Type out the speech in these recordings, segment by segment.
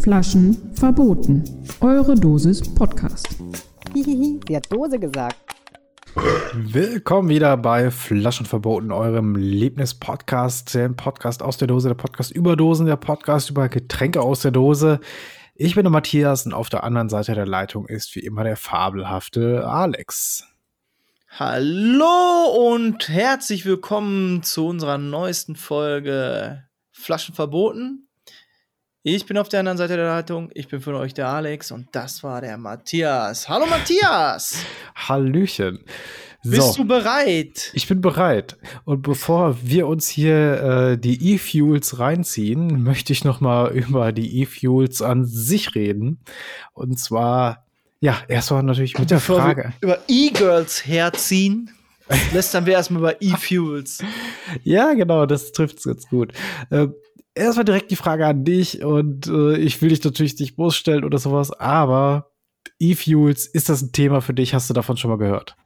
Flaschen verboten. Eure Dosis Podcast. Hihihi, sie hat Dose gesagt. Willkommen wieder bei Flaschen verboten, eurem Lieblings-Podcast, der Podcast aus der Dose, der Podcast über Dosen, der Podcast über Getränke aus der Dose. Ich bin der Matthias und auf der anderen Seite der Leitung ist wie immer der fabelhafte Alex. Hallo und herzlich willkommen zu unserer neuesten Folge Flaschen verboten. Ich bin auf der anderen Seite der Leitung. Ich bin von euch der Alex und das war der Matthias. Hallo Matthias! Hallöchen. Bist So, du bereit? ich bin bereit. Und bevor wir uns hier äh, die E-Fuels reinziehen, möchte ich noch mal über die E-Fuels an sich reden. Und zwar, ja, erstmal natürlich mit der Bevor Frage. über E-Girls herziehen, lästern wir erstmal über E-Fuels. Ja, genau, das trifft es ganz gut. Äh, erstmal direkt die Frage an dich und äh, ich will dich natürlich nicht bloßstellen oder sowas, aber E-Fuels, ist das ein Thema für dich? Hast du davon schon mal gehört?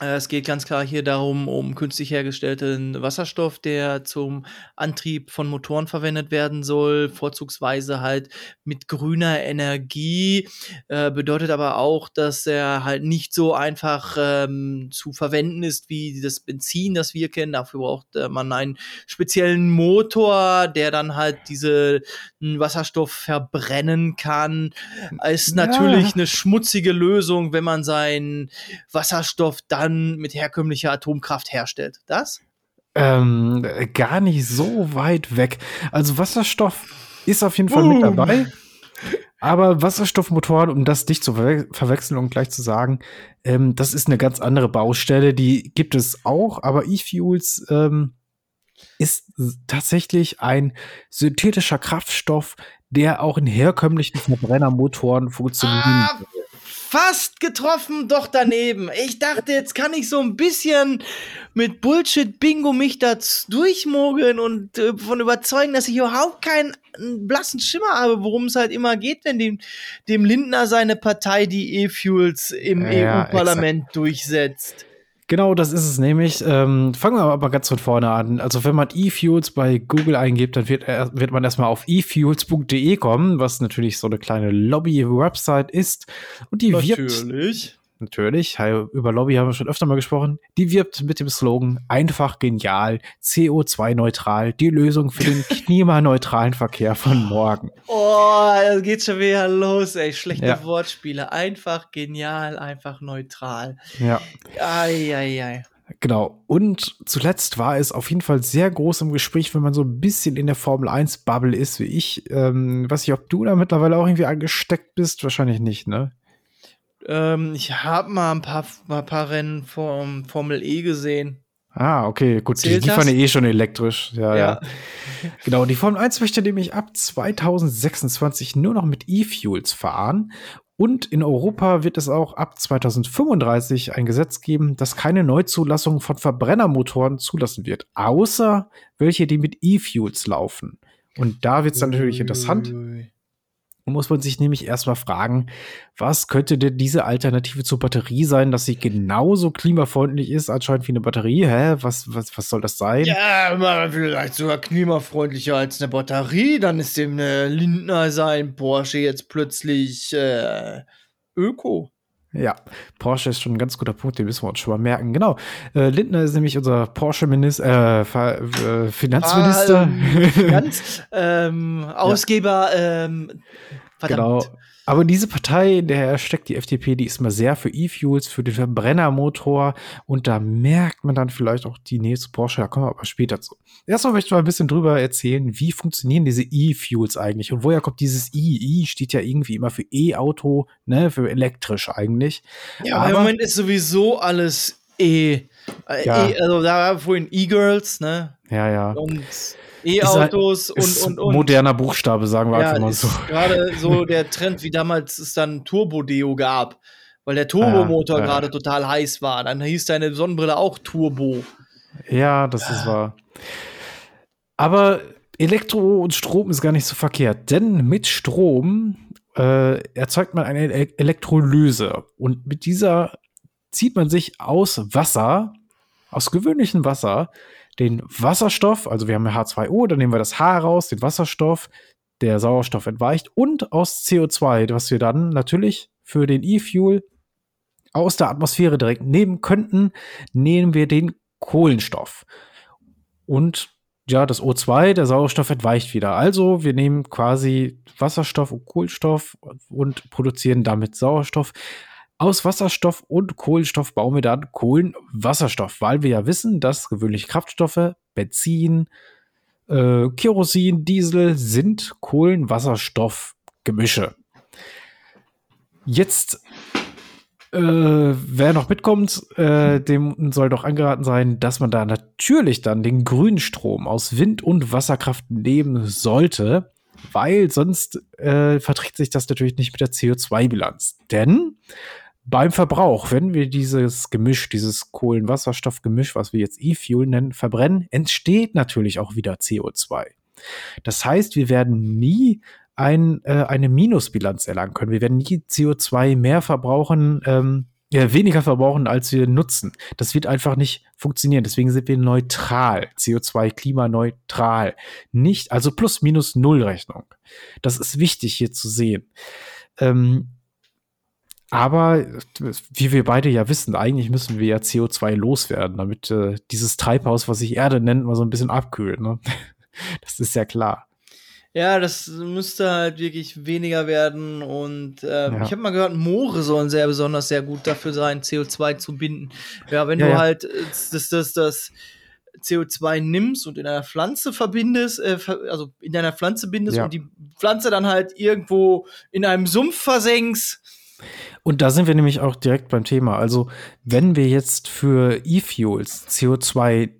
Äh, Es geht ganz klar hier darum, um künstlich hergestellten Wasserstoff, der zum Antrieb von Motoren verwendet werden soll, vorzugsweise halt mit grüner Energie. Äh, bedeutet aber auch, dass er halt nicht so einfach ähm, zu verwenden ist wie das Benzin, das wir kennen. Dafür braucht äh, man einen speziellen Motor, der dann halt diese Wasserstoff verbrennen kann. Ist Ja. natürlich eine schmutzige Lösung, wenn man seinen Wasserstoff dann mit herkömmlicher Atomkraft herstellt. Das? Ähm, gar nicht so weit weg. Also Wasserstoff ist auf jeden Fall mit Boom. dabei. Aber Wasserstoffmotoren, um das nicht zu verwe verwechseln und gleich zu sagen, ähm, das ist eine ganz andere Baustelle. Die gibt es auch, aber E-Fuels ähm, ist tatsächlich ein synthetischer Kraftstoff, der auch in herkömmlichen Verbrennermotoren funktioniert. Ah, fast getroffen, doch daneben. Ich dachte, jetzt kann ich so ein bisschen mit Bullshit-Bingo mich da durchmogeln und äh, von überzeugen, dass ich überhaupt keinen blassen Schimmer habe, worum es halt immer geht, wenn dem, dem Lindner seine Partei die E-Fuels im Ja, EU-Parlament durchsetzt. Genau, das ist es nämlich. Ähm, fangen wir aber ganz von vorne an. Also wenn man E-Fuels bei Google eingibt, dann wird, er, wird man erstmal auf efuels.de kommen, was natürlich so eine kleine Lobby-Website ist. Und die wirbt natürlich, über Lobby haben wir schon öfter mal gesprochen, die wirbt mit dem Slogan einfach genial, CO2-neutral, die Lösung für den klimaneutralen Verkehr von morgen. Oh, da geht schon wieder los, ey. Schlechte Ja. Wortspiele. Einfach genial, einfach neutral. Ja. Eieiei. Genau. Und zuletzt war es auf jeden Fall sehr groß im Gespräch, wenn man so ein bisschen in der Formel 1 Bubble ist wie ich. Ähm, weiß nicht, ob du da mittlerweile auch irgendwie angesteckt bist. Wahrscheinlich nicht, ne? Ähm, ich habe mal ein paar, mal ein paar Rennen vom Formel E gesehen. Ah, okay, gut. Die, Zählt die das? fahren ja eh schon elektrisch. Ja, ja. Ja. Genau. Die Formel 1 möchte nämlich ab 2026 nur noch mit E-Fuels fahren. Und in Europa wird es auch ab 2035 ein Gesetz geben, das keine Neuzulassung von Verbrennermotoren zulassen wird, außer welche, die mit E-Fuels laufen. Und da wird es dann natürlich interessant. Muss man sich nämlich erstmal fragen, was könnte denn diese Alternative zur Batterie sein, dass sie genauso klimafreundlich ist, anscheinend wie eine Batterie? Hä? Was, was, was soll das sein? Ja, vielleicht sogar klimafreundlicher als eine Batterie. Dann ist dem äh, Lindner sein Porsche jetzt plötzlich äh, Öko. Ja, Porsche ist schon ein ganz guter Punkt, den müssen wir uns schon mal merken. Genau. Äh, Lindner ist nämlich unser Porsche-Minister, äh, äh, Finanzminister. Ah, ähm, ganz ähm, Ausgeber. Ähm, verdammt. Genau. Aber diese Partei, in der er steckt, die FDP, die ist mal sehr für E-Fuels, für den Verbrennermotor. Und da merkt man dann vielleicht auch die Nähe zu Porsche. Da kommen wir aber später zu. Erstmal möchte ich mal ein bisschen drüber erzählen, wie funktionieren diese E-Fuels eigentlich und woher kommt dieses I? I steht ja irgendwie immer für E-Auto, ne, für elektrisch eigentlich. Ja, aber im Moment ist sowieso alles E. Äh, Ja. e also da war vorhin E-Girls, ne? Ja, ja. Und E-Autos und, ist und, und. moderner Buchstabe, sagen wir ja, einfach mal so. gerade so der Trend, wie damals es dann Turbo-Deo gab. Weil der Turbomotor Ja, ja. gerade total heiß war. Dann hieß deine Sonnenbrille auch Turbo. Ja, das ist wahr. Aber Elektro und Strom ist gar nicht so verkehrt, denn mit Strom äh, erzeugt man eine E- Elektrolyse. Und mit dieser zieht man sich aus Wasser, aus gewöhnlichem Wasser, den Wasserstoff, also wir haben ja H2O, dann nehmen wir das H raus, den Wasserstoff, der Sauerstoff entweicht und aus CO2, was wir dann natürlich für den E-Fuel aus der Atmosphäre direkt nehmen könnten, nehmen wir den Kohlenstoff. Und ja, das O2, der Sauerstoff entweicht wieder. Also wir nehmen quasi Wasserstoff und Kohlenstoff und produzieren damit Sauerstoff. Aus Wasserstoff und Kohlenstoff bauen wir dann Kohlenwasserstoff, weil wir ja wissen, dass gewöhnliche Kraftstoffe, Benzin, äh, Kerosin, Diesel sind Kohlenwasserstoffgemische. Jetzt äh, wer noch mitkommt, äh, dem soll doch angeraten sein, dass man da natürlich dann den grünen Strom aus Wind- und Wasserkraft nehmen sollte, weil sonst äh, verträgt sich das natürlich nicht mit der CO2-Bilanz. Denn beim Verbrauch, wenn wir dieses Gemisch, dieses Kohlenwasserstoffgemisch, was wir jetzt E-Fuel nennen, verbrennen, entsteht natürlich auch wieder CO2. Das heißt, wir werden nie ein, äh, eine Minusbilanz erlangen können. Wir werden nie CO2 mehr verbrauchen, ähm, ja, weniger verbrauchen, als wir nutzen. Das wird einfach nicht funktionieren. Deswegen sind wir neutral, CO2 klimaneutral. Nicht, also plus minus null Rechnung. Das ist wichtig hier zu sehen. Ähm, aber wie wir beide ja wissen, eigentlich müssen wir ja CO2 loswerden, damit äh, dieses Treibhaus, was sich Erde nennt, mal so ein bisschen abkühlt. Ne? Das ist ja klar. Ja, das müsste halt wirklich weniger werden. Und äh, Ja. ich habe mal gehört, Moore sollen sehr besonders sehr gut dafür sein, CO2 zu binden. Ja, wenn Ja, du ja. halt äh, das, das, das CO2 nimmst und in einer Pflanze verbindest, äh, also in deiner Pflanze bindest und die Pflanze dann halt irgendwo in einem Sumpf versenkst. Und da sind wir nämlich auch direkt beim Thema. Also, wenn wir jetzt für E-Fuels CO2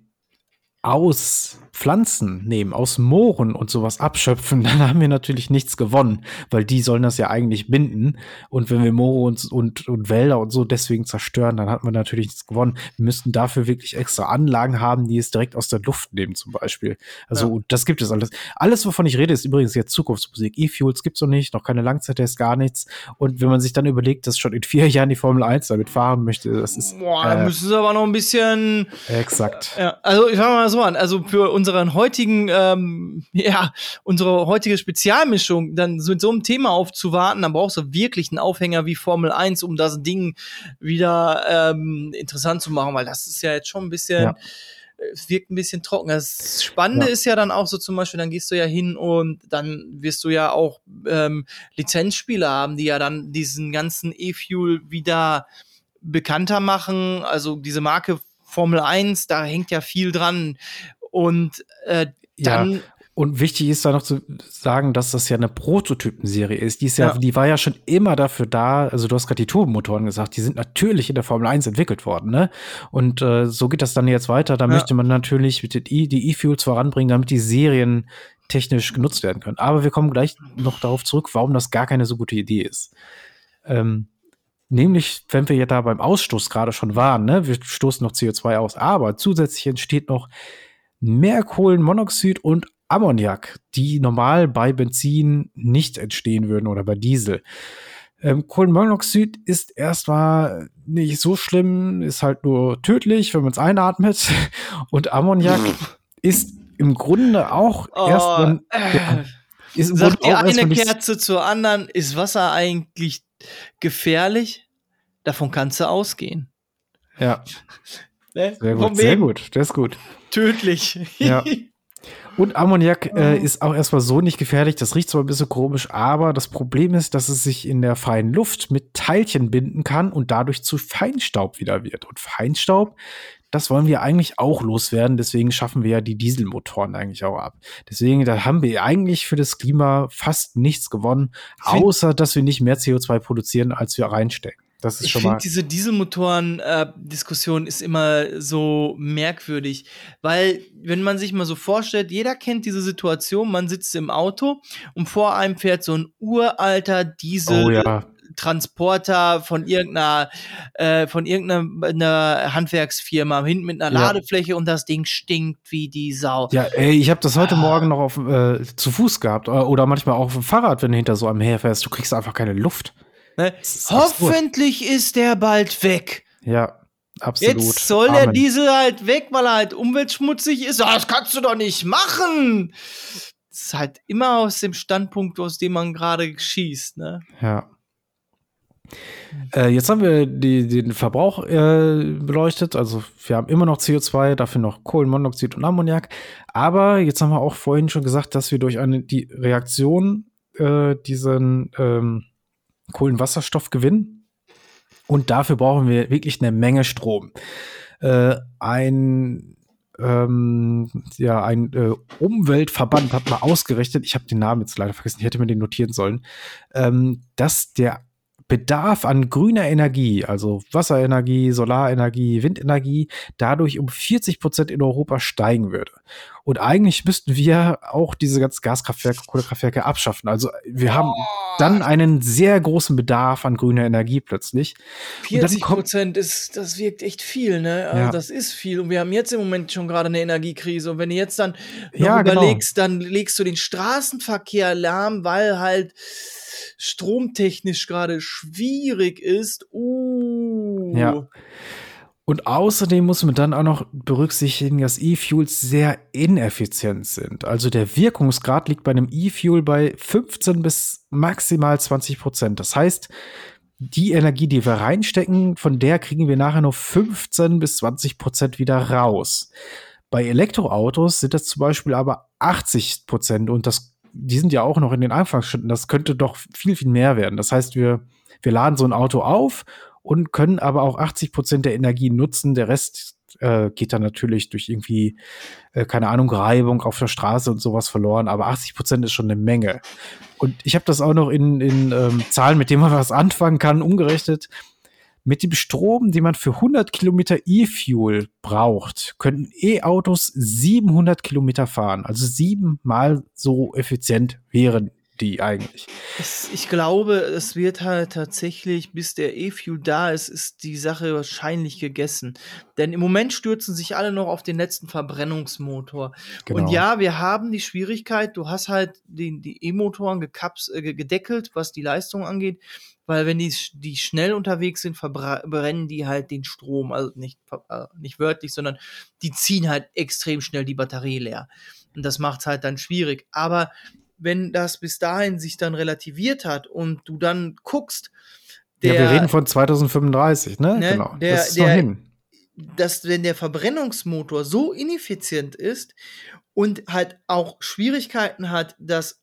aus Pflanzen nehmen, aus Mooren und sowas abschöpfen, dann haben wir natürlich nichts gewonnen, weil die sollen das ja eigentlich binden. Und wenn wir Moore und, und, und Wälder und so deswegen zerstören, dann hat man natürlich nichts gewonnen. Wir müssten dafür wirklich extra Anlagen haben, die es direkt aus der Luft nehmen, zum Beispiel. Also, Ja. das gibt es alles. Alles, wovon ich rede, ist übrigens jetzt Zukunftsmusik. E-Fuels gibt's noch nicht, noch keine Langzeittests, gar nichts. Und wenn man sich dann überlegt, dass schon in vier Jahren die Formel 1 damit fahren möchte, das ist Boah, da äh, müssen sie aber noch ein bisschen exakt. Ja, also ich fange mal so an. Also für unseren heutigen, ähm, ja, unsere heutige Spezialmischung, dann so mit so einem Thema aufzuwarten, dann brauchst du wirklich einen Aufhänger wie Formel 1, um das Ding wieder ähm, interessant zu machen, weil das ist ja jetzt schon ein bisschen. Ja. äh, Es wirkt ein bisschen trocken. Das Spannende Ja. ist ja dann auch so zum Beispiel, dann gehst du ja hin und dann wirst du ja auch ähm, Lizenzspieler haben, die ja dann diesen ganzen E-Fuel wieder bekannter machen. Also diese Marke Formel 1, da hängt ja viel dran. Und äh, dann, Ja. Und wichtig ist da noch zu sagen, dass das ja eine Prototypenserie ist. Die ist ja, Ja. die war ja schon immer dafür da. Also du hast gerade die Turbomotoren gesagt, die sind natürlich in der Formel 1 entwickelt worden, ne? Und äh, so geht das dann jetzt weiter. Da Ja. möchte man natürlich E- die E-Fuels voranbringen, damit die Serien technisch genutzt werden können. Aber wir kommen gleich noch darauf zurück, warum das gar keine so gute Idee ist. Ähm, nämlich, wenn wir ja da beim Ausstoß gerade schon waren, ne? Wir stoßen noch CO2 aus, aber zusätzlich entsteht noch mehr Kohlenmonoxid und Ammoniak, die normal bei Benzin nicht entstehen würden oder bei Diesel. Ähm, Kohlenmonoxid ist erstmal nicht so schlimm, ist halt nur tödlich, wenn man es einatmet. Und Ammoniak ist im Grunde auch oh, erstmal äh, ist sagt auch eine Kerze zur anderen, ist Wasser eigentlich gefährlich? Davon kannst du ausgehen. Ja, Ne? sehr gut, sehr gut, das ist gut. Tödlich. Ja. Und Ammoniak äh, ist auch erstmal so nicht gefährlich. Das riecht zwar ein bisschen komisch, aber das Problem ist, dass es sich in der feinen Luft mit Teilchen binden kann und dadurch zu Feinstaub wieder wird. Und Feinstaub, das wollen wir eigentlich auch loswerden. Deswegen schaffen wir ja die Dieselmotoren eigentlich auch ab. Deswegen, da haben wir eigentlich für das Klima fast nichts gewonnen, außer dass wir nicht mehr CO2 produzieren, als wir reinstecken. Das ist Ich schon mal. finde, diese Dieselmotoren-Diskussion ist immer so merkwürdig, weil, wenn man sich mal so vorstellt, jeder kennt diese Situation, man sitzt im Auto und vor einem fährt so ein uralter Diesel. Oh ja. Transporter von irgendeiner, äh, von irgendeiner einer Handwerksfirma hinten mit einer Ja. Ladefläche und das Ding stinkt wie die Sau. Ja, ey, ich habe das heute Morgen noch auf, äh, zu Fuß gehabt äh, oder manchmal auch auf dem Fahrrad, wenn du hinter so einem herfährst. Du kriegst einfach keine Luft. Ne? Ist absurd. Hoffentlich ist der bald weg. Ja, absolut. Jetzt soll der Amen. Diesel halt weg, weil er halt umweltschmutzig ist. Das kannst du doch nicht machen. Das ist halt immer aus dem Standpunkt, aus dem man gerade schießt, ne? Ja. Äh, jetzt haben wir die, den Verbrauch äh, beleuchtet. Also wir haben immer noch CO2, dafür noch Kohlenmonoxid und Ammoniak. Aber jetzt haben wir auch vorhin schon gesagt, dass wir durch eine die Reaktion äh, diesen ähm, Kohlenwasserstoff gewinnen. Und dafür brauchen wir wirklich eine Menge Strom. Äh, ein ähm, ja, ein äh, Umweltverband hat mal ausgerechnet, ich habe den Namen jetzt leider vergessen, ich hätte mir den notieren sollen, ähm, dass der Bedarf an grüner Energie, also Wasserenergie, Solarenergie, Windenergie, dadurch um 40 Prozent in Europa steigen würde. Und eigentlich müssten wir auch diese ganzen Gaskraftwerke, Kohlekraftwerke abschaffen. Also wir haben dann einen sehr großen Bedarf an grüner Energie plötzlich. Und dann 40 kommt- Prozent ist, das wirkt echt viel, ne? Also Ja. Das ist viel. Und wir haben jetzt im Moment schon gerade eine Energiekrise. Und wenn du jetzt dann Ja, genau. überlegst, dann legst du den Straßenverkehr lahm, weil halt stromtechnisch gerade schwierig ist. Uh. Ja. Und außerdem muss man dann auch noch berücksichtigen, dass E-Fuels sehr ineffizient sind. Also der Wirkungsgrad liegt bei einem E-Fuel bei 15 bis maximal 20 Prozent. Das heißt, die Energie, die wir reinstecken, von der kriegen wir nachher nur 15 bis 20 Prozent wieder raus. Bei Elektroautos sind das zum Beispiel aber 80 Prozent und das, die sind ja auch noch in den Anfangsschritten. Das könnte doch viel, viel mehr werden. Das heißt, wir, wir laden so ein Auto auf und können aber auch 80 Prozent der Energie nutzen. Der Rest äh, geht dann natürlich durch irgendwie, äh, keine Ahnung, Reibung auf der Straße und sowas verloren. Aber 80 Prozent ist schon eine Menge. Und ich habe das auch noch in, in ähm, Zahlen, mit denen man was anfangen kann, umgerechnet. Mit dem Strom, den man für 100 Kilometer E-Fuel braucht, könnten E-Autos 700 Kilometer fahren. Also siebenmal so effizient wären die eigentlich. Es, ich glaube, es wird halt tatsächlich, bis der E-Fuel da ist, ist die Sache wahrscheinlich gegessen. Denn im Moment stürzen sich alle noch auf den letzten Verbrennungsmotor. Genau. Und ja, wir haben die Schwierigkeit, du hast halt den, die E-Motoren äh, gedeckelt, was die Leistung angeht. Weil wenn die, die schnell unterwegs sind, verbrennen die halt den Strom. Also nicht, äh, nicht wörtlich, sondern die ziehen halt extrem schnell die Batterie leer. Und das macht es halt dann schwierig. Aber wenn das bis dahin sich dann relativiert hat und du dann guckst, ja, der, wir reden von 2035, ne? Ne, genau. der- das ist der- hin. dass wenn der Verbrennungsmotor so ineffizient ist und halt auch Schwierigkeiten hat, das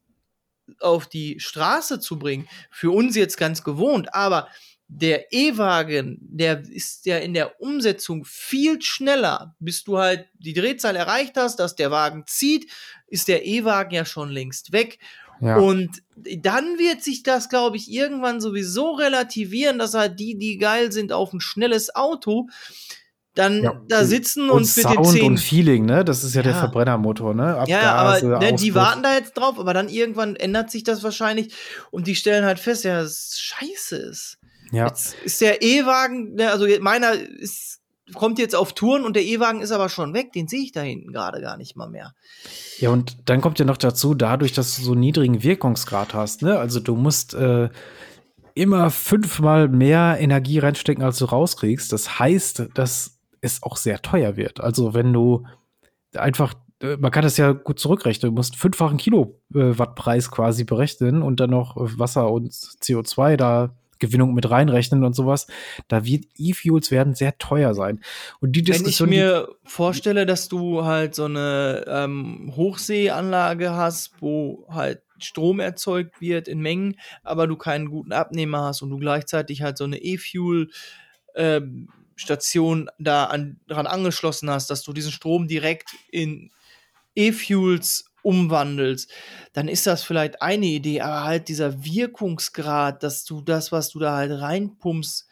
auf die Straße zu bringen, für uns jetzt ganz gewohnt, aber der E-Wagen, der ist ja in der Umsetzung viel schneller, bis du halt die Drehzahl erreicht hast, dass der Wagen zieht, ist der E-Wagen ja schon längst weg. Ja. Und dann wird sich das, glaube ich, irgendwann sowieso relativieren, dass halt die, die geil sind auf ein schnelles Auto, dann Ja. da sitzen und und, mit den Sound zehn. und Feeling, ne? Das ist ja, der Ja. Verbrennermotor, ne? ja, aber Abgase, ne, die warten da jetzt drauf, aber dann irgendwann ändert sich das wahrscheinlich und die stellen halt fest, ja, das ist scheiße ist. Ja. Jetzt ist der E-Wagen, ne, also meiner ist, kommt jetzt auf Touren und der E-Wagen ist aber schon weg, den sehe ich da hinten gerade gar nicht mal mehr. ja, und dann kommt ja noch dazu, dadurch, dass du so einen niedrigen Wirkungsgrad hast, ne? Also du musst äh, immer fünfmal mehr Energie reinstecken, als du rauskriegst. Das heißt, dass es auch sehr teuer wird. Also wenn du einfach, äh, man kann das ja gut zurückrechnen, du musst fünffachen Kilowattpreis quasi berechnen und dann noch äh, Wasser und CO2 da Gewinnung mit reinrechnen und sowas. Da wird E-Fuels werden sehr teuer sein. Und die Wenn ich mir vorstelle, dass du halt so eine ähm, Hochseeanlage hast, wo halt Strom erzeugt wird in Mengen, aber du keinen guten Abnehmer hast und du gleichzeitig halt so eine E-Fuel ähm, Station da an, dran angeschlossen hast, dass du diesen Strom direkt in E-Fuels umwandelst, dann ist das vielleicht eine Idee, aber halt dieser Wirkungsgrad, dass du das, was du da halt reinpumpst,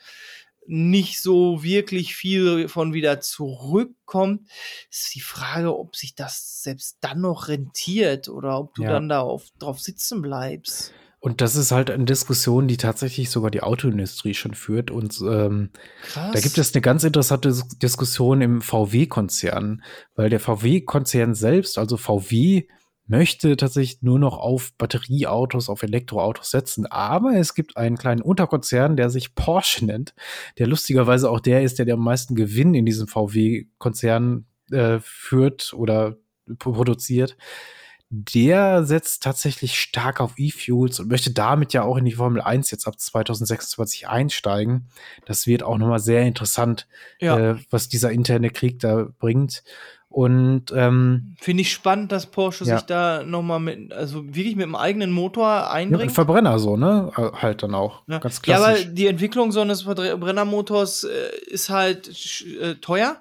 nicht so wirklich viel von wieder zurückkommt, ist die Frage, ob sich das selbst dann noch rentiert oder ob du Ja. dann da auf, drauf sitzen bleibst. Und das ist halt eine Diskussion, die tatsächlich sogar die Autoindustrie schon führt. Und ähm, Krass. da gibt es eine ganz interessante Dis- Diskussion im VW-Konzern, weil der VW-Konzern selbst, also VW, möchte tatsächlich nur noch auf Batterieautos, auf Elektroautos setzen. Aber es gibt einen kleinen Unterkonzern, der sich Porsche nennt, der lustigerweise auch der ist, der, der am meisten Gewinn in diesem VW-Konzern äh, führt oder produziert. Der setzt tatsächlich stark auf E-Fuels und möchte damit ja auch in die Formel 1 jetzt ab 2026 einsteigen. Das wird auch nochmal sehr interessant, Ja. äh, was dieser interne Krieg da bringt. Und ähm, Finde ich spannend, dass Porsche Ja. sich da nochmal mit, also wirklich mit dem eigenen Motor ja, ein einbringt. Verbrenner so, ne? Äh, Halt dann auch. Ja. Ganz ja, klassisch. aber die Entwicklung so eines Verbrennermotors äh, ist halt äh, teuer,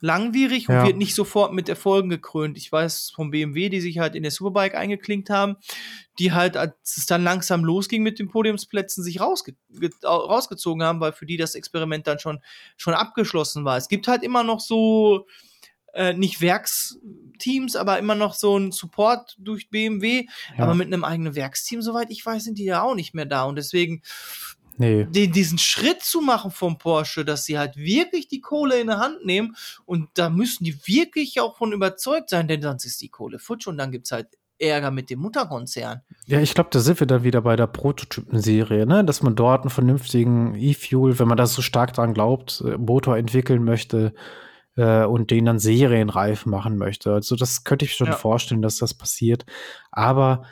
langwierig und Ja. wird nicht sofort mit Erfolgen gekrönt. Ich weiß vom BMW, die sich halt in der Superbike eingeklinkt haben, die halt, als es dann langsam losging mit den Podiumsplätzen, sich rausge ge- au- rausgezogen haben, weil für die das Experiment dann schon, schon abgeschlossen war. Es gibt halt immer noch so äh, nicht Werksteams, aber immer noch so ein Support durch BMW. Ja. Aber mit einem eigenen Werksteam, soweit ich weiß, sind die ja auch nicht mehr da. Und deswegen nee. den, diesen Schritt zu machen vom Porsche, dass sie halt wirklich die Kohle in der Hand nehmen und da müssen die wirklich auch von überzeugt sein, denn sonst ist die Kohle futsch und dann gibt's halt Ärger mit dem Mutterkonzern. Ja, ich glaube, da sind wir dann wieder bei der Prototypenserie, ne? Dass man dort einen vernünftigen E-Fuel, wenn man da so stark dran glaubt, äh, Motor entwickeln möchte äh, und den dann serienreif machen möchte. Also das könnte ich schon Ja. vorstellen, dass das passiert. Aber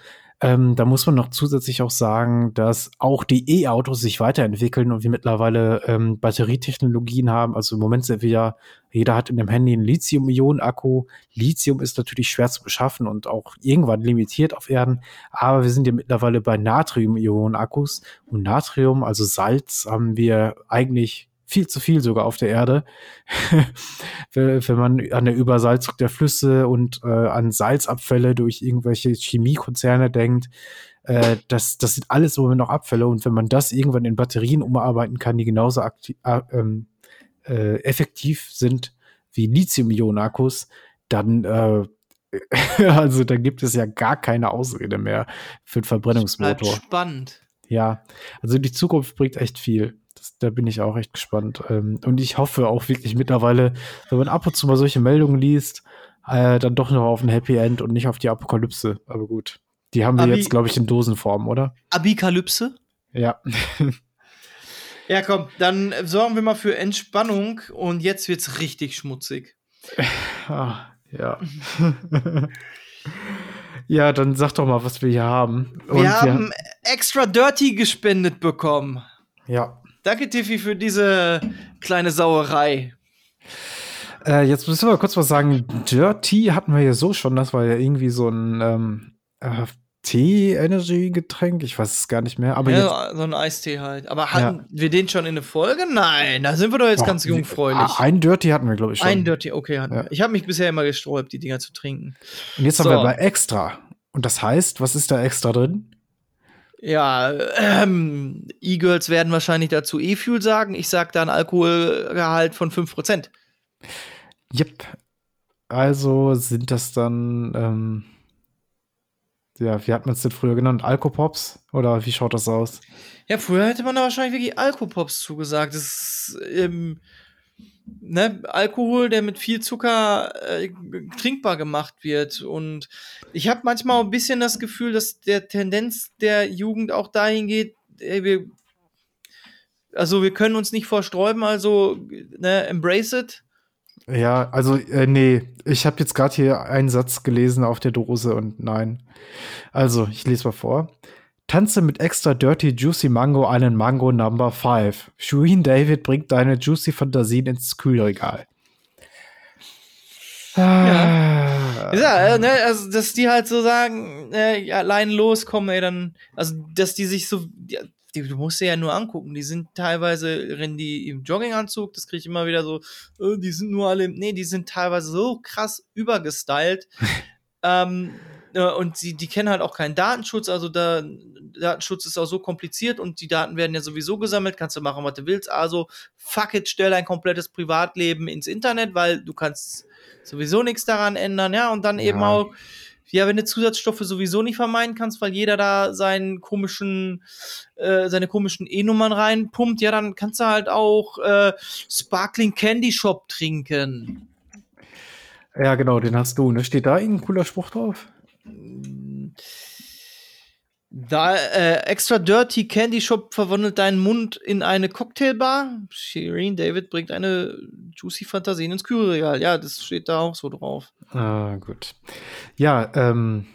ähm, da muss man noch zusätzlich auch sagen, dass auch die E-Autos sich weiterentwickeln und wir mittlerweile ähm, Batterietechnologien haben. Also im Moment sind wir ja, jeder hat in dem Handy einen Lithium-Ionen-Akku. Lithium ist natürlich schwer zu beschaffen und auch irgendwann limitiert auf Erden. Aber wir sind ja mittlerweile bei Natrium-Ionen-Akkus. Und Natrium, also Salz, haben wir eigentlich viel zu viel sogar auf der Erde. wenn man an der Übersalzung der Flüsse und äh, an Salzabfälle durch irgendwelche Chemiekonzerne denkt, äh, das, das sind alles im Moment noch Abfälle. Und wenn man das irgendwann in Batterien umarbeiten kann, die genauso akti- äh, ähm, äh, effektiv sind wie Lithium-Ionen-Akkus, dann äh, also da gibt es ja gar keine Ausrede mehr für Bleibt Verbrennungsmotor. spannend. Ja, also die Zukunft bringt echt viel. Das, da bin ich auch echt gespannt. Ähm, und ich hoffe auch wirklich mittlerweile, wenn man ab und zu mal solche Meldungen liest, äh, dann doch noch auf ein Happy End und nicht auf die Apokalypse. Aber gut. Die haben wir Aber jetzt, glaube ich, in Dosenform, oder? Abikalypse? Ja. Ja, komm, dann sorgen wir mal für Entspannung und jetzt wird's richtig schmutzig. Ah, ja. ja, dann sag doch mal, was wir hier haben. Und wir haben extra Dirty gespendet bekommen. ja. Danke, Tiffy, für diese kleine Sauerei. Äh, jetzt müssen wir kurz was sagen. Dirty hatten wir ja so schon. Das war ja irgendwie so ein ähm, äh, Tee-Energy-Getränk. Ich weiß es gar nicht mehr. Aber jetzt, ja, so ein Eistee halt. Aber hatten wir den schon in der Folge? Nein, da sind wir doch jetzt Boah, ganz jungfräulich. Ah, Ein Dirty hatten wir, glaube ich, schon. Ein Dirty, okay. Hatten Ja. wir. Ich habe mich bisher immer gesträubt, die Dinger zu trinken. Und jetzt So. haben wir aber extra. Und das heißt, was ist da extra drin? Ja, ähm, E-Girls werden wahrscheinlich dazu E-Fuel sagen. Ich sag da ein Alkoholgehalt von 5%. Yep. Also sind das dann, ähm, ja, wie hat man es denn früher genannt? Alkopops? Oder wie schaut das aus? Ja, früher hätte man da wahrscheinlich wirklich Alkopops zugesagt. Das ist, ähm, ne, Alkohol, der mit viel Zucker äh, trinkbar gemacht wird. Und ich habe manchmal ein bisschen das Gefühl, dass der Tendenz der Jugend auch dahin geht, ey, wir, also wir können uns nicht vorsträuben, also ne, embrace it. Ja, also, äh, nee, ich habe jetzt gerade hier einen Satz gelesen auf der Dose und nein. Also, ich lese mal vor. Tanze mit extra Dirty Juicy Mango einen Mango Number 5. Shuin David bringt deine Juicy Fantasien ins Kühlregal. Ah. Ja, äh, ne, also, dass die halt so sagen, äh, ja, allein loskommen, ey, dann, also, dass die sich so, die, die, du musst dir ja nur angucken, die sind teilweise, rennen die im Jogginganzug, das kriege ich immer wieder so, äh, die sind nur alle, im- nee, die sind teilweise so krass übergestylt, ähm, äh, und die, die kennen halt auch keinen Datenschutz, also da, Datenschutz ist auch so kompliziert und die Daten werden ja sowieso gesammelt, kannst du machen, was du willst, also, fuck it, stell dein komplettes Privatleben ins Internet, weil du kannst sowieso nichts daran ändern, ja, und dann eben Ja. auch, ja, wenn du Zusatzstoffe sowieso nicht vermeiden kannst, weil jeder da seinen komischen, äh, seine komischen E-Nummern reinpumpt, ja, dann kannst du halt auch äh, Sparkling Candy Shop trinken. Ja, genau, den hast du. Ne? Steht da irgendein cooler Spruch drauf? Da, äh, extra Dirty Candy Shop verwandelt deinen Mund in eine Cocktailbar. Shireen David bringt eine Juicy Fantasien ins Kühlregal. Ja, das steht da auch so drauf. Ah, gut. Ja, ähm,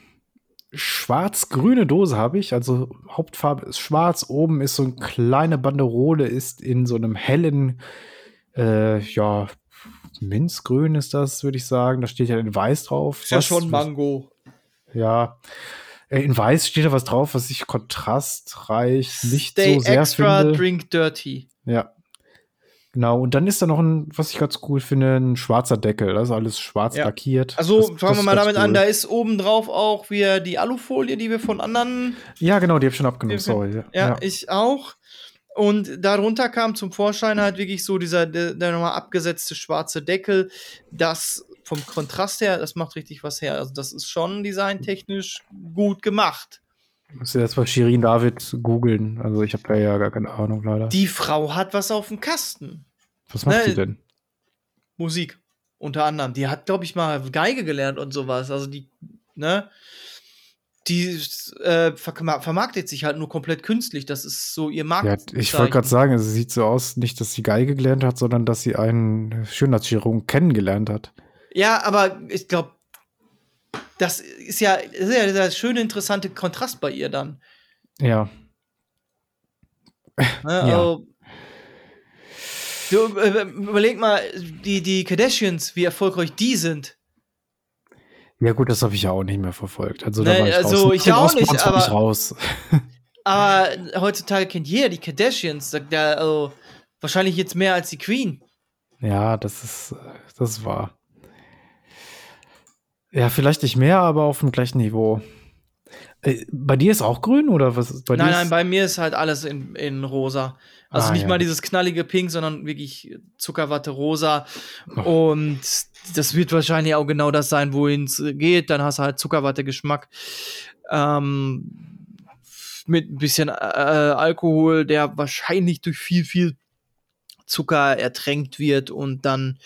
schwarz-grüne Dose habe ich. Also Hauptfarbe ist schwarz. Oben ist so eine kleine Banderole, ist in so einem hellen, äh, ja, Minzgrün ist das, würde ich sagen. Da steht ja in Weiß drauf. Ist ja schon Mango. Ja. Äh, In Weiß steht da was drauf, was ich kontrastreich nicht Stay so sehr extra, finde. drink dirty. Ja. Genau, und dann ist da noch ein, was ich ganz cool finde, ein schwarzer Deckel. Das ist alles schwarz Ja. lackiert. Also das, fangen das wir mal damit an, cool. da ist oben drauf auch wieder die Alufolie, die wir von anderen, Ja, genau, die habe ich schon abgenommen, sorry. Ja, ja, ja. ich auch. Und darunter kam zum Vorschein halt wirklich so dieser, der, der nochmal abgesetzte schwarze Deckel. Das vom Kontrast her, das macht richtig was her. Also das ist schon designtechnisch gut gemacht. Muss jetzt mal Shirin David googeln. Also ich habe da ja gar keine Ahnung leider. Die Frau hat was auf dem Kasten. was macht ne, die denn? Musik unter anderem. Die hat, glaube ich, mal Geige gelernt und sowas. Also die, ne? Die äh, verma- vermarktet sich halt nur komplett künstlich. Das ist so ihr Markt. Ja, ich wollte gerade sagen, es sieht so aus, nicht, dass sie Geige gelernt hat, sondern dass sie einen Schönheitschirurgen kennengelernt hat. Ja, aber ich glaube, das ist ja, das ist ja dieser schöne, interessante Kontrast bei ihr dann. Ja. Ne? Ja. Also, du, äh, überleg mal, die, die Kardashians, wie erfolgreich die sind. Ja, gut, das habe ich ja auch nicht mehr verfolgt. Also, da Nee, war ich also raus. ich Den auch Osborns nicht, aber- raus. Aber heutzutage kennt jeder die Kardashians. Ja, also, wahrscheinlich jetzt mehr als die Queen. Ja, das ist, das ist wahr. Ja, vielleicht nicht mehr, aber auf dem gleichen Niveau. Äh, bei dir ist auch grün oder was? ist Bei nein, dir nein, bei mir ist halt alles in, in rosa. Also Ah, nicht ja. mal dieses knallige Pink, sondern wirklich Zuckerwatte rosa. Oh. Und das wird wahrscheinlich auch genau das sein, wohin es geht. Dann hast du halt Zuckerwatte-Geschmack. Ähm, mit ein bisschen äh, Alkohol, der wahrscheinlich durch viel, viel Zucker ertränkt wird und dann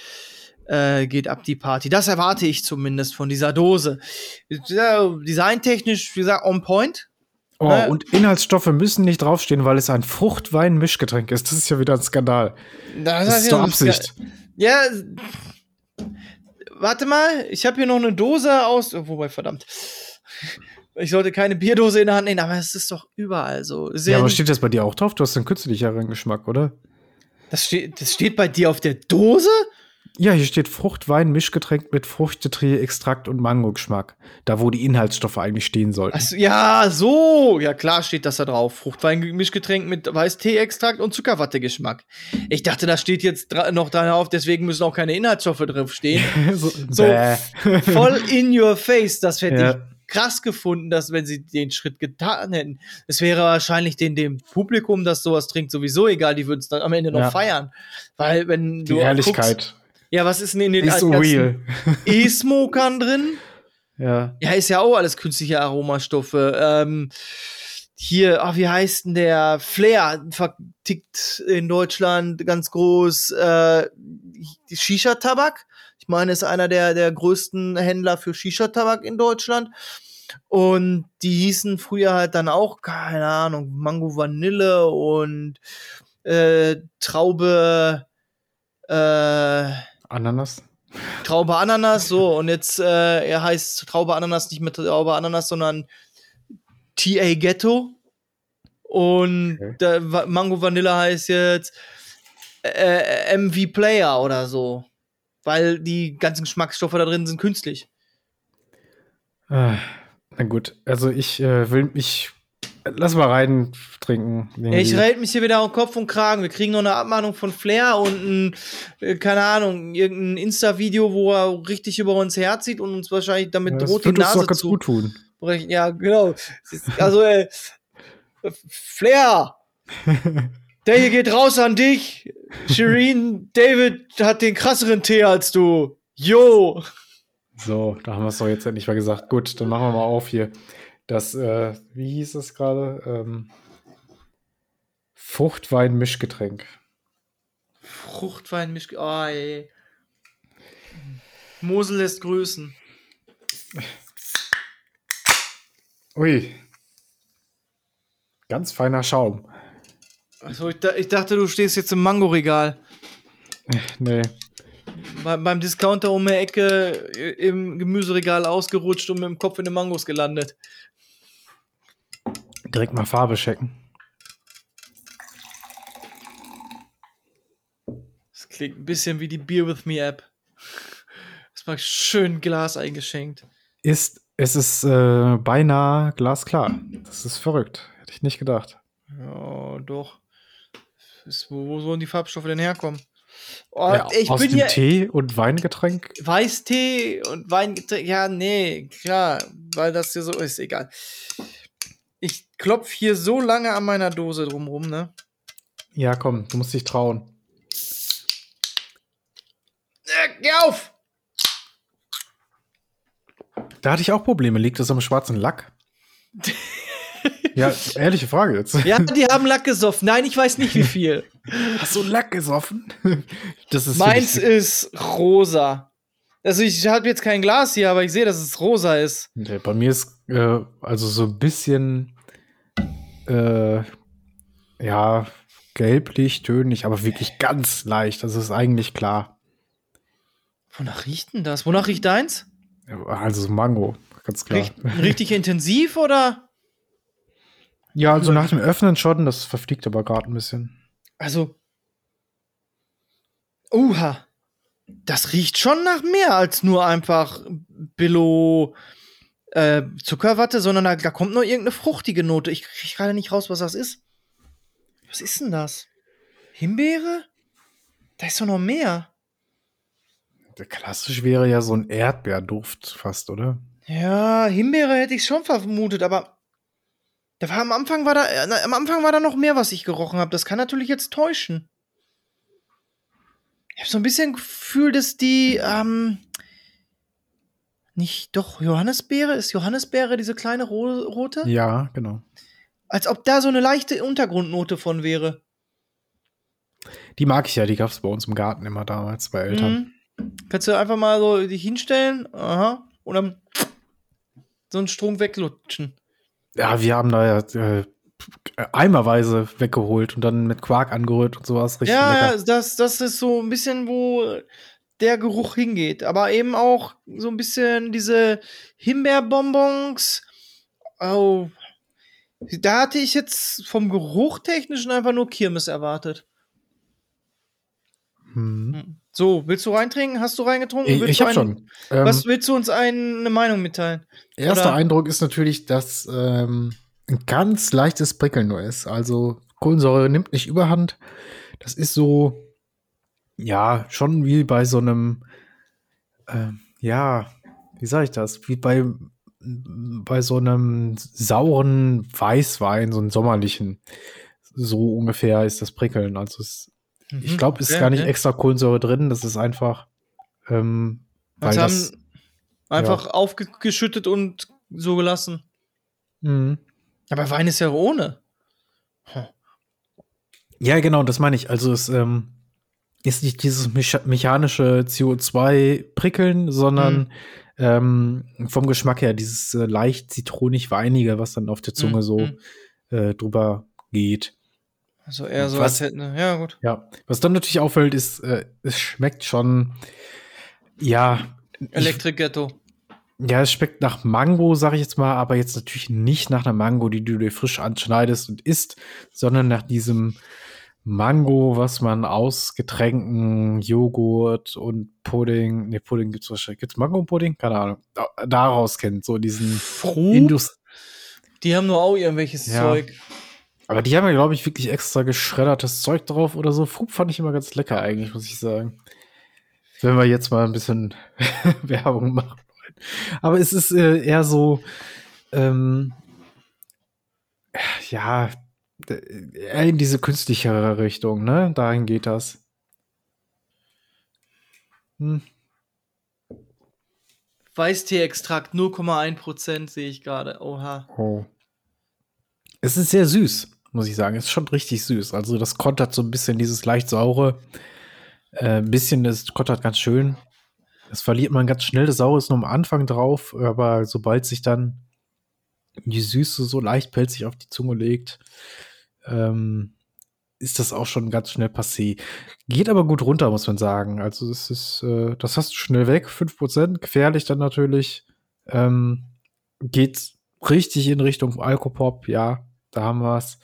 äh, geht ab die Party. Das erwarte ich zumindest von dieser Dose. Ja, designtechnisch, wie gesagt, on point. oh, äh, und Inhaltsstoffe müssen nicht draufstehen, weil es ein Fruchtwein-Mischgetränk ist. Das ist ja wieder ein Skandal. Das ist doch Absicht. Ja, warte mal, ich habe hier noch eine Dose aus. oh, Wobei, verdammt. Ich sollte keine Bierdose in der Hand nehmen, aber es ist doch überall so. Ist Ja, aber steht das bei dir auch drauf? Du hast einen künstlicheren Geschmack, oder? das, steht, das steht bei dir auf der Dose? Ja, hier steht Fruchtwein-Mischgetränk mit Fruchtetee, Extrakt und Mango-Geschmack. Da, wo die Inhaltsstoffe eigentlich stehen sollten. So, ja, so. Ja, klar steht das da drauf. Fruchtwein-Mischgetränk mit Weißtee-Extrakt und Zuckerwatte-Geschmack. Ich dachte, da steht jetzt dra noch drauf, deswegen müssen auch keine Inhaltsstoffe draufstehen. so, So, voll in your face. Das hätte Ja. ich krass gefunden, dass wenn sie den Schritt getan hätten. Es wäre wahrscheinlich den, dem Publikum, das sowas trinkt, sowieso egal. Die würden es dann am Ende noch Ja. feiern. Weil, wenn Die du Ehrlichkeit Guckst, ja, was ist denn in den ist so real. E-Smokern drin? Ja. Ja, ist ja auch alles künstliche Aromastoffe. Ähm, hier, ach, wie heißt denn der? Flair vertickt in Deutschland ganz groß äh, Shisha-Tabak. Ich meine, ist einer der, der größten Händler für Shisha-Tabak in Deutschland. Und die hießen früher halt dann auch, keine Ahnung, Mango Vanille und äh, Traube, äh, Ananas? Traube Ananas, so, und jetzt äh, er heißt Traube Ananas nicht mehr Traube Ananas, sondern TA Ghetto. Und Okay. Mango Vanilla heißt jetzt äh, MV Player oder so. Weil die ganzen Geschmacksstoffe da drin sind künstlich. Äh, na gut, also ich äh, will mich. Lass mal rein trinken. Ja, ich rede mich hier wieder auf Kopf und Kragen. Wir kriegen noch eine Abmahnung von Flair und ein, äh, keine Ahnung, irgendein Insta-Video, wo er richtig über uns herzieht und uns wahrscheinlich damit das droht, die Nase doch ganz zu gut tun. brechen. Ja, genau. Also, äh, Flair, der hier geht raus an dich. Shireen David hat den krasseren Tee als du. Yo. So, da haben wir es doch jetzt endlich mal gesagt. Gut, dann machen wir mal auf hier. Das, äh, wie hieß es gerade? Ähm, Fruchtwein-Mischgetränk. Fruchtwein, Misch. Oh, ey. Mosel lässt grüßen. Ui. Ganz feiner Schaum. Also ich, ich dachte, du stehst jetzt im Mangoregal. Nee. Bei, beim Discounter um die Ecke im Gemüseregal ausgerutscht und mit dem Kopf in den Mangos gelandet. Direkt mal Farbe checken. Das klingt ein bisschen wie die Beer With Me App. Das war schön Glas eingeschenkt. Ist, es ist äh, beinahe glasklar. Das ist verrückt. Hätte ich nicht gedacht. Ja, doch. Ist, wo, wo sollen die Farbstoffe denn herkommen? Oh, ja, ich aus bin dem hier Tee und Weingetränk. Weißtee und Weingetränk. Ja, nee, klar, weil das hier so ist, egal. Ich klopf hier so lange an meiner Dose drumrum, ne? Ja, komm, du musst dich trauen. Äh, geh auf! Da hatte ich auch Probleme. Liegt das am schwarzen Lack? ja, ehrliche Frage jetzt. Ja, die haben Lack gesoffen. Nein, ich weiß nicht wie viel. Hast du Lack gesoffen? Das ist Meins ist rosa. Also ich habe jetzt kein Glas hier, aber ich sehe, dass es rosa ist. Nee, bei mir ist äh, also so ein bisschen äh, ja gelblich, tönig, aber wirklich ganz leicht. Das ist eigentlich klar. Wonach riecht denn das? Wonach riecht deins? Also so Mango, ganz klar. Riecht richtig intensiv oder? Ja, also nach dem Öffnen schon, das verfliegt aber gerade ein bisschen. Also. Uha. Das riecht schon nach mehr als nur einfach Billo äh, Zuckerwatte, sondern da, da kommt noch irgendeine fruchtige Note. Ich kriege gerade nicht raus, was das ist. Was ist denn das? Himbeere? Da ist doch noch mehr. Der klassisch wäre ja so ein Erdbeerduft fast, oder? Ja, Himbeere hätte ich schon vermutet, aber da war, am Anfang war da äh, am Anfang war da noch mehr, was ich gerochen habe. Das kann natürlich jetzt täuschen. Ich habe so ein bisschen Gefühl, dass die ähm, nicht doch Johannisbeere ist Johannisbeere diese kleine ro rote, Ja, genau. als ob da so eine leichte Untergrundnote von wäre. Die mag ich ja, die gab es bei uns im Garten immer damals bei Eltern. Mhm. Kannst du einfach mal so dich hinstellen, aha, und dann so einen Strom weglutschen. Ja, wir haben da ja äh, eimerweise weggeholt und dann mit Quark angerührt und sowas. Richtig ja, lecker. ja, das, das ist so ein bisschen, wo der Geruch hingeht. Aber eben auch so ein bisschen diese Himbeerbonbons. Oh. Da hatte ich jetzt vom Geruch technischen einfach nur Kirmes erwartet. Hm. So, willst du reintrinken? Hast du reingetrunken? Ich, ich habe schon. Ähm, Was willst du uns ein, eine Meinung mitteilen? erster oder- Eindruck ist natürlich, dass ähm, ein ganz leichtes Prickeln nur ist. Also Kohlensäure nimmt nicht überhand. Das ist so, ja, schon wie bei so einem, ähm, ja, wie sage ich das? Wie bei, bei so einem sauren Weißwein, so einem sommerlichen. So ungefähr ist das Prickeln. Also es, ich glaube, es ist Mhm. Okay, gar nicht okay. extra Kohlensäure drin. Das ist einfach, ähm, weil Also das, haben einfach aufgeschüttet und so gelassen. Mhm. Aber Wein ist ja ohne. Ja, genau, das meine ich. Also es ähm, ist nicht dieses mecha mechanische CO2-Prickeln, sondern ähm, vom Geschmack her dieses äh, leicht zitronig-weinige, was dann auf der Zunge Mhm, so mhm. äh, drüber geht. Also eher so, Was- als hätten. Ja, gut. Ja, was dann natürlich auffällt, ist, äh, es schmeckt schon, ja, Electric Ghetto. ja, es schmeckt nach Mango, sage ich jetzt mal, aber jetzt natürlich nicht nach einer Mango, die du dir frisch anschneidest und isst, sondern nach diesem Mango, was man aus Getränken, Joghurt und Pudding, ne, Pudding gibt's wahrscheinlich, gibt's Mango-Pudding? Keine Ahnung. Da- Daraus kennt, so diesen? Indus. Die haben nur auch irgendwelches Ja. Zeug. Aber die haben ja, glaube ich, wirklich extra geschreddertes Zeug drauf oder so. Frucht fand ich immer ganz lecker eigentlich, muss ich sagen. Wenn wir jetzt mal ein bisschen Werbung machen wollen. Aber es ist äh, eher so, ähm, ja, in diese künstlichere Richtung, ne? Dahin geht das. Hm. Weißtee-Extrakt 0,1% sehe ich gerade. Oha. Oh. Es ist sehr süß, muss ich sagen. Es ist schon richtig süß. Also das kontert so ein bisschen dieses leicht saure. Äh, ein bisschen, das kontert ganz schön. Das verliert man ganz schnell. Das Saure ist nur am Anfang drauf, aber sobald sich dann die Süße so leicht pelzig auf die Zunge legt, ähm, ist das auch schon ganz schnell passé. Geht aber gut runter, muss man sagen. Also es ist, äh, das hast du schnell weg, 5%, gefährlich dann natürlich. Ähm, geht richtig in Richtung Alkopop, ja, da haben wir es.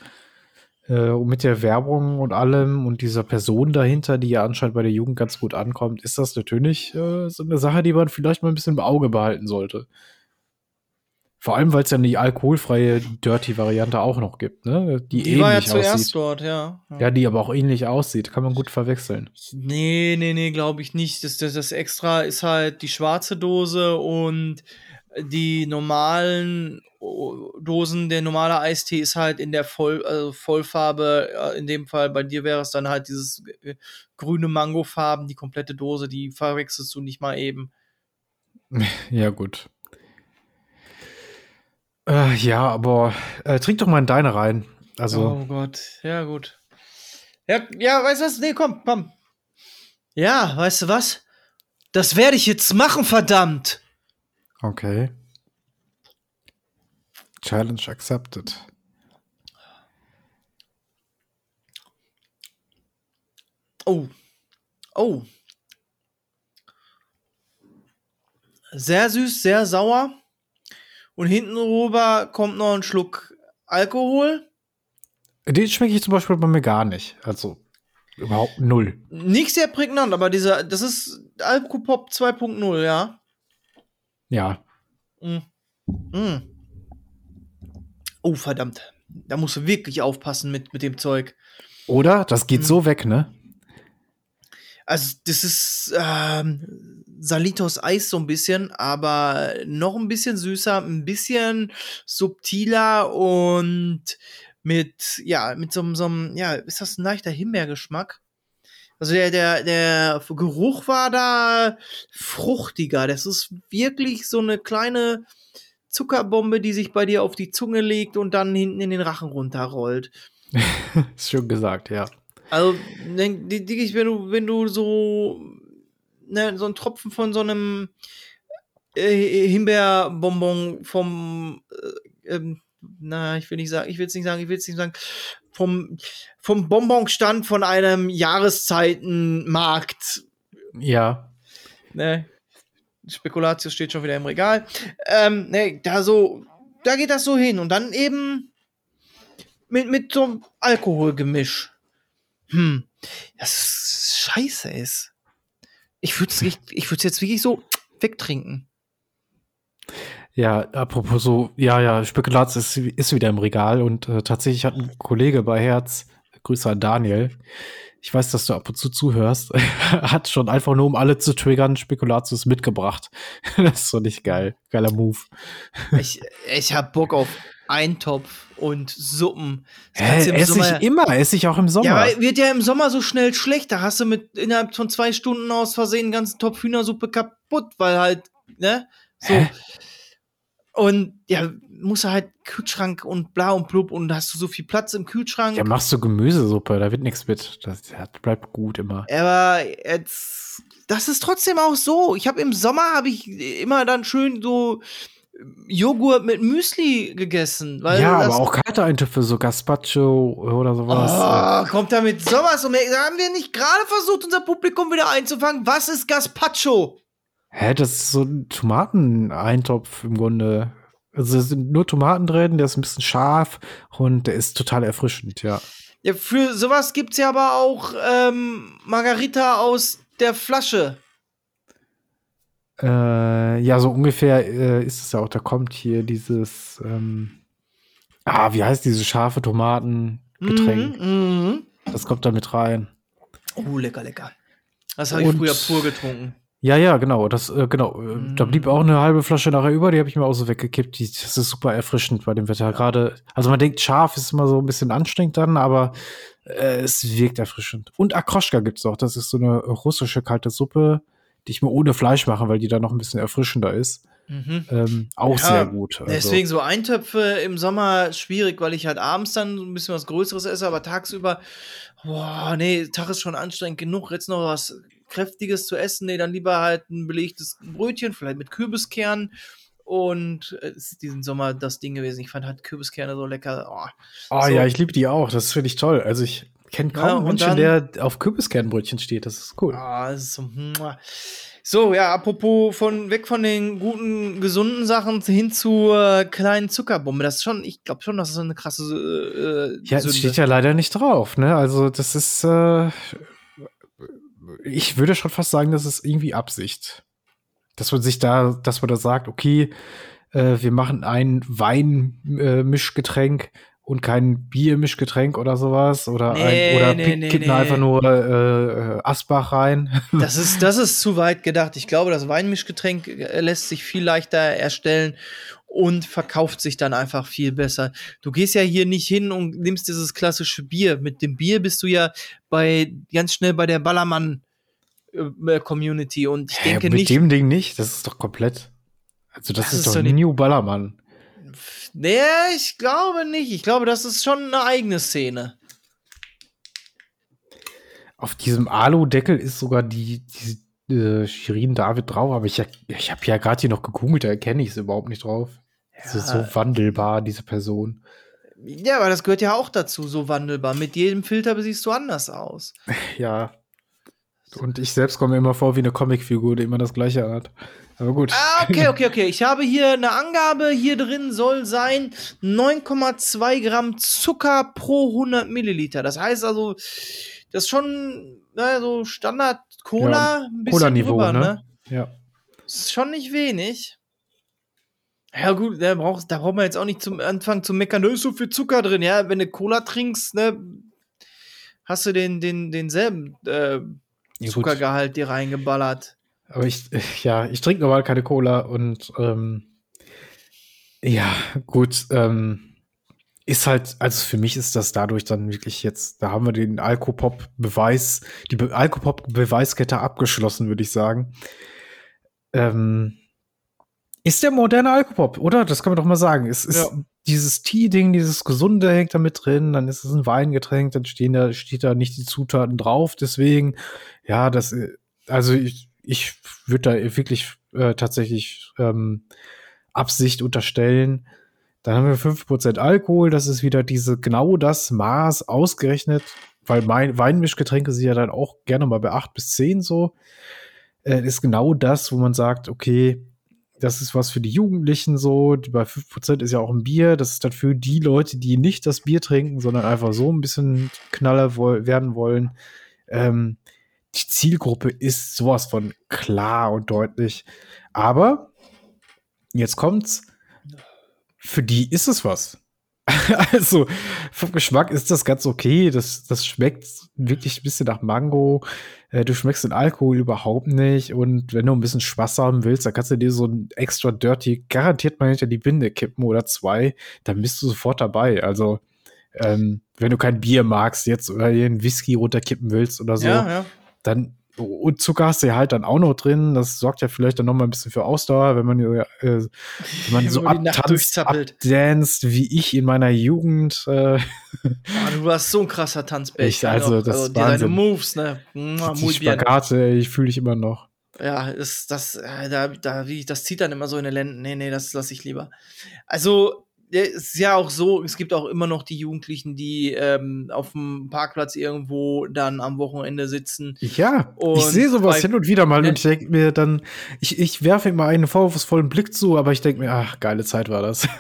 Äh, und mit der Werbung und allem und dieser Person dahinter, die ja anscheinend bei der Jugend ganz gut ankommt, ist das natürlich äh, so eine Sache, die man vielleicht mal ein bisschen im Auge behalten sollte. Vor allem, weil es ja die alkoholfreie Dirty-Variante auch noch gibt, ne? Die, die war ja zuerst aussieht. dort, ja. ja. ja. die aber auch ähnlich aussieht. Kann man gut verwechseln. Nee, nee, nee, glaube ich nicht. Das, das, das Extra ist halt die schwarze Dose und die normalen Dosen, der normale Eistee ist halt in der Voll, also Vollfarbe. Äh, in dem Fall bei dir wäre es dann halt dieses äh, grüne Mangofarben, die komplette Dose, die verwechselst du nicht mal eben. Ja, gut. Äh, ja, aber äh, trink doch mal in deine rein. Also. Oh Gott, ja, gut. Ja, ja, weißt du was? Nee, komm, komm. Ja, weißt du was? Das werde ich jetzt machen, verdammt. Okay. Challenge accepted. Oh. Oh. Sehr süß, sehr sauer. Und hinten rüber kommt noch ein Schluck Alkohol. Den schmecke ich zum Beispiel bei mir gar nicht. Also überhaupt null. Nicht sehr prägnant, aber dieser, das ist Alkopop 2.0, ja. Ja. Mm. Mm. Oh, verdammt. Da musst du wirklich aufpassen mit, mit dem Zeug. Oder? Das geht mm. so weg, ne? Also, das ist ähm, Salitos Eis so ein bisschen, aber noch ein bisschen süßer, ein bisschen subtiler und mit, ja, mit so, so einem, ja, ist das ein leichter Himbeergeschmack? Also der, der, der Geruch war da fruchtiger. Das ist wirklich so eine kleine Zuckerbombe, die sich bei dir auf die Zunge legt und dann hinten in den Rachen runterrollt. ist schon gesagt, ja. Also, denke ich, wenn du, wenn du so, ne, so einen Tropfen von so einem äh, Himbeerbonbon vom, äh, ähm, na, ich will nicht sagen, ich will es nicht sagen, ich will es nicht sagen, vom, vom Bonbonstand von einem Jahreszeitenmarkt. Ja. Ne? Spekulatius steht schon wieder im Regal. Ähm, ne, da so, da geht das so hin und dann eben mit, mit so einem Alkoholgemisch hm, das scheiße ist. Ich würde es ich würd's jetzt wirklich so wegtrinken. Ja, apropos so, ja, ja, Spekulat ist, ist wieder im Regal und äh, tatsächlich hat ein Kollege bei Herz, Grüße an Daniel, ich weiß, dass du ab und zu zuhörst, hat schon einfach nur, um alle zu triggern, Spekulatius mitgebracht. das ist so nicht geil. Geiler Move. ich, ich hab Bock auf Eintopf und Suppen. Hä, esse ich immer, esse ich auch im Sommer. Ja, wird ja im Sommer so schnell schlecht. Da hast du mit innerhalb von zwei Stunden aus Versehen den ganzen Topf Hühnersuppe kaputt, weil halt, ne? So. Hä? Und ja, muss halt Kühlschrank und bla und blub und hast du so viel Platz im Kühlschrank. Ja, machst du Gemüsesuppe, da wird nichts mit. Das, das bleibt gut immer. Aber jetzt, das ist trotzdem auch so. Ich habe im Sommer habe ich immer dann schön so Joghurt mit Müsli gegessen. ja, aber auch kalte Eintöpfe, so Gazpacho oder sowas. Oh, kommt da mit sowas um. Haben wir nicht gerade versucht, unser Publikum wieder einzufangen? Was ist Gazpacho? Hä, das ist so ein Tomateneintopf im Grunde. Also sind nur Tomaten drin, der ist ein bisschen scharf und der ist total erfrischend, ja. Ja, für sowas gibt's ja aber auch ähm, Margarita aus der Flasche. Äh, ja, so ungefähr äh, ist es ja auch. Da kommt hier dieses, ähm, ah, wie heißt diese scharfe Tomatengetränk? Mm -hmm. Das kommt da mit rein. Oh, lecker, lecker. Das habe ich früher pur getrunken. Ja, ja, genau. Das, äh, genau. Mm. Da blieb auch eine halbe Flasche nachher über, die habe ich mir auch so weggekippt. Die, das ist super erfrischend bei dem Wetter. Gerade, also man denkt, scharf ist immer so ein bisschen anstrengend dann, aber äh, es wirkt erfrischend. Und Akroschka gibt es auch. Das ist so eine russische kalte Suppe die ich mir ohne Fleisch mache, weil die dann noch ein bisschen erfrischender ist. Mhm. Ähm, auch ja, sehr gut. Also. Deswegen so Eintöpfe im Sommer schwierig, weil ich halt abends dann ein bisschen was Größeres esse, aber tagsüber, boah, nee, Tag ist schon anstrengend genug. Jetzt noch was Kräftiges zu essen, nee, dann lieber halt ein belegtes Brötchen, vielleicht mit Kürbiskernen Und es ist diesen Sommer das Ding gewesen. Ich fand halt Kürbiskerne so lecker. Oh, Oh So. ja, ich liebe die auch. Das finde ich toll. Also ich kenne kaum Ja, einen Menschen, dann- der auf Kürbiskernbrötchen steht. Das ist cool. Ah, ist so, ja, apropos von weg von den guten, gesunden Sachen hin zur kleinen Zuckerbombe. Das ist schon, ich glaube schon, das ist eine krasse äh, Ja, es steht ja leider nicht drauf, ne? Also das ist, äh, ich würde schon fast sagen, das ist irgendwie Absicht. Dass man sich da, dass man da sagt, okay, äh, wir machen ein Wein-Mischgetränk und kein Bier-Mischgetränk oder sowas. Oder, Nee, ein, oder nee, nee, kippen einfach nur äh, Asbach rein. Das ist, das ist zu weit gedacht. Ich glaube, das Weinmischgetränk äh, lässt sich viel leichter erstellen und verkauft sich dann einfach viel besser. Du gehst ja hier nicht hin und nimmst dieses klassische Bier. Mit dem Bier bist du ja bei ganz schnell bei der Ballermann äh, Community und ich denke ja, mit nicht. dem Ding nicht, das ist doch komplett. Also das, Das ist, ist doch die- New Ballermann. Nee, ich glaube nicht. Ich glaube, das ist schon eine eigene Szene. Auf diesem Alu-Deckel ist sogar die, die äh, Shirin David drauf, aber ich, ich habe ja gerade hier noch gegoogelt, da erkenne ich es überhaupt nicht drauf. Es ist so wandelbar, diese Person. Ja, aber das gehört ja auch dazu, so wandelbar. Mit jedem Filter siehst du anders aus. Ja. Und ich selbst komme mir immer vor wie eine Comicfigur, die immer das gleiche hat. Aber gut. Ah, okay, okay, okay. Ich habe hier eine Angabe. Hier drin soll sein 9,2 Gramm Zucker pro 100 Milliliter. Das heißt also, das ist schon ne, so Standard Cola. Ja, ein bisschen Cola-Niveau, drüber, ne? Ja. Das ist schon nicht wenig. Ja, gut, da braucht, da braucht man jetzt auch nicht zum Anfang zu meckern, da ist so viel Zucker drin, ja. Wenn du Cola trinkst, ne, hast du den, den, denselben äh. Zuckergehalt dir reingeballert. Aber ich, ja, ich trinke normal keine Cola und ähm, ja, gut, ähm, ist halt, also für mich ist das dadurch dann wirklich jetzt, da haben wir den Alkopop-Beweis, die Be Alkopop-Beweiskette abgeschlossen, würde ich sagen. Ähm, ist der moderne Alkopop, oder? Das kann man doch mal sagen. Es ist Ja. dieses Tee-Ding, dieses Gesunde hängt da mit drin, dann ist es ein Weingetränk, dann stehen da, steht da nicht die Zutaten drauf, deswegen, ja, das, äh, also ich, ich würde da wirklich äh, tatsächlich ähm, Absicht unterstellen. Dann haben wir 5% Alkohol, das ist wieder diese, genau das Maß ausgerechnet, weil mein Weinmischgetränke sind ja dann auch gerne mal bei 8 bis 10 so. Äh, ist genau das, wo man sagt, okay, das ist was für die Jugendlichen so. Bei 5% ist ja auch ein Bier. Das ist dann für die Leute, die nicht das Bier trinken, sondern einfach so ein bisschen Knaller werden wollen. Ähm, die Zielgruppe ist sowas von klar und deutlich. Aber jetzt kommt's. Für die ist es was. also, vom Geschmack ist das ganz okay. Das, das schmeckt wirklich ein bisschen nach Mango. Äh, Du schmeckst den Alkohol überhaupt nicht. Und wenn du ein bisschen Spaß haben willst, dann kannst du dir so ein extra Dirty garantiert mal hinter die Binde kippen oder zwei. Dann bist du sofort dabei. Also, ähm, wenn du kein Bier magst jetzt oder dir einen Whisky runterkippen willst oder so, Ja, ja. Dann und Zucker hast du ja halt dann auch noch drin. Das sorgt ja vielleicht dann noch mal ein bisschen für Ausdauer, wenn man, äh, wenn man Wenn so abtanzt, abdanzt, wie ich in meiner Jugend. Äh, Ah, du warst so ein krasser Tanzbär. Ich- also, das ist die, deine. Moves, ne? Die. Spagate, ich fühle ich immer noch. Ja, ist das, äh, da, da, wie, das zieht dann immer so in den Lenden. Nee, nee, das lasse ich lieber. Also, ja, es ist ja auch so, es gibt auch immer noch die Jugendlichen, die ähm, auf dem Parkplatz irgendwo dann am Wochenende sitzen. Ja, ich sehe sowas bei- hin und wieder mal ne? und ich denke mir dann, ich, ich werfe immer einen vorwurfsvollen Blick zu, aber ich denke mir, ach, geile Zeit war das.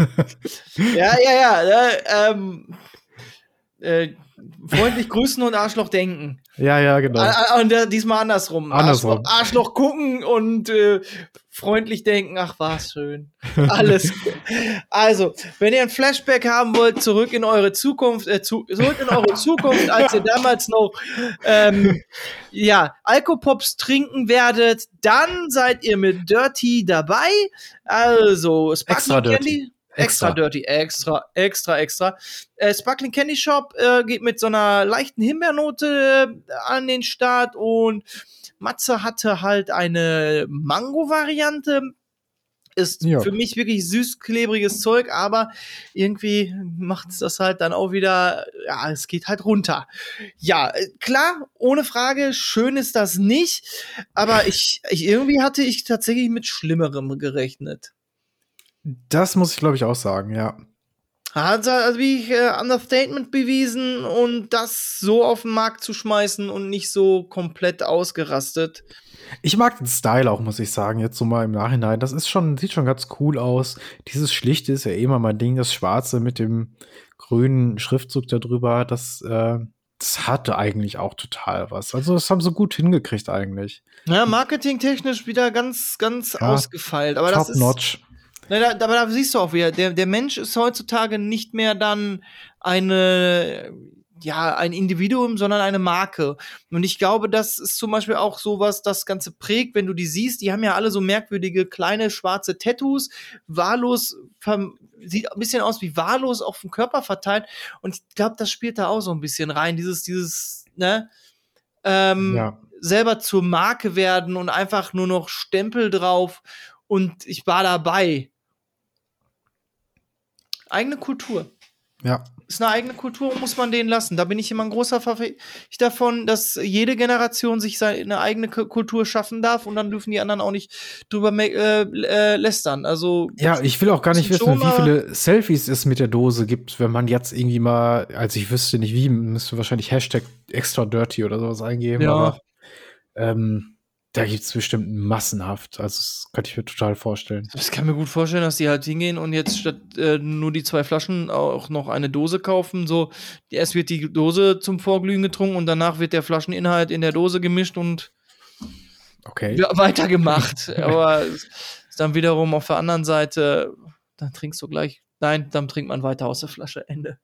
Ja, ja, ja. Äh, ähm, äh, freundlich grüßen und Arschloch denken. ja, ja, genau. Und äh, diesmal andersrum. Andersrum. Arschloch, Arschloch gucken und äh, freundlich denken, ach, war's schön. Alles. gut. also, wenn ihr ein Flashback haben wollt, zurück in eure Zukunft, äh, zu, zurück in eure Zukunft, als ihr damals noch ähm, ja, Alkopops trinken werdet, dann seid ihr mit Dirty dabei. Also, Sparkling Extra Dirty. Extra. Dirty, extra, extra, extra. Äh, Sparkling Candy Shop äh, geht mit so einer leichten Himbeernote äh, an den Start und Matze hatte halt eine Mango-Variante. Ist Ja. für mich wirklich süß, klebriges Zeug, aber irgendwie macht es das halt dann auch wieder, ja, es geht halt runter. Ja, äh, klar, ohne Frage, schön ist das nicht, aber ich, ich irgendwie hatte ich tatsächlich mit Schlimmerem gerechnet. Das muss ich, glaube ich, auch sagen, ja. Hat also wie ich äh, Understatement bewiesen und das so auf den Markt zu schmeißen und nicht so komplett ausgerastet. Ich mag den Style auch, muss ich sagen, jetzt so mal im Nachhinein. Das ist schon, sieht schon ganz cool aus. Dieses Schlichte ist ja eh immer mein Ding, das Schwarze mit dem grünen Schriftzug darüber, das, äh, das hatte eigentlich auch total was. Also, das haben sie gut hingekriegt eigentlich. Ja, marketingtechnisch wieder ganz, ganz Ja, ausgefeilt. Aber Top das ist, notch. Na, da, aber da siehst du auch wieder, der, der Mensch ist heutzutage nicht mehr dann eine, ja, ein Individuum, sondern eine Marke. Und ich glaube, das ist zum Beispiel auch sowas, das Ganze prägt, wenn du die siehst. Die haben ja alle so merkwürdige kleine schwarze Tattoos, wahllos, sieht ein bisschen aus wie wahllos auf dem Körper verteilt. Und ich glaube, das spielt da auch so ein bisschen rein. Dieses, dieses, ne? Ähm, Ja. selber zur Marke werden und einfach nur noch Stempel drauf und ich war dabei. Eigene Kultur. Ja. Ist eine eigene Kultur und muss man denen lassen. Da bin ich immer ein großer Verfechter davon, dass jede Generation sich seine eigene Kultur schaffen darf und dann dürfen die anderen auch nicht drüber äh, äh, lästern. Also Ja, ich will auch gar nicht wissen, wie viele Selfies es mit der Dose gibt, wenn man jetzt irgendwie mal, also ich wüsste nicht wie, müsste wahrscheinlich Hashtag extra dirty oder sowas eingeben, Ja. aber ähm, da gibt es bestimmt massenhaft. Also das könnte ich mir total vorstellen. Ich kann mir gut vorstellen, dass die halt hingehen und jetzt statt äh, nur die zwei Flaschen auch noch eine Dose kaufen. So, erst wird die Dose zum Vorglühen getrunken und danach wird der Flascheninhalt in der Dose gemischt und Okay. weitergemacht. Aber dann wiederum auf der anderen Seite, dann trinkst du gleich. Nein, dann trinkt man weiter aus der Flasche. Ende.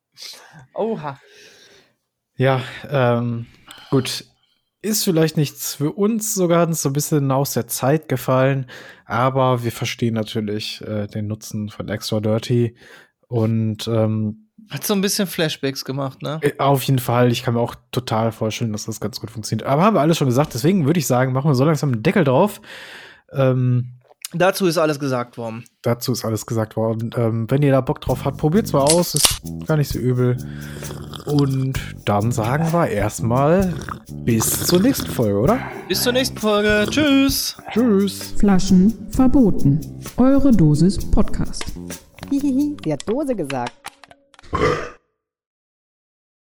Oha. Ja, ähm, gut. Ist vielleicht nichts für uns so ganz so ein bisschen aus der Zeit gefallen, aber wir verstehen natürlich äh, den Nutzen von Extra Dirty und ähm, Hat so ein bisschen Flashbacks gemacht, ne? Äh, Auf jeden Fall. Ich kann mir auch total vorstellen, dass das ganz gut funktioniert. Aber haben wir alles schon gesagt. Deswegen würde ich sagen, machen wir so langsam einen Deckel drauf. Ähm, Dazu ist alles gesagt worden. dazu ist alles gesagt worden. Ähm, wenn ihr da Bock drauf habt, probiert's mal aus. Ist gar nicht so übel. Und dann sagen wir erstmal bis zur nächsten Folge, oder? Bis zur nächsten Folge. Tschüss. Tschüss. Flaschen verboten. Eure Dosis Podcast. Hihihi, sie hat Dose gesagt.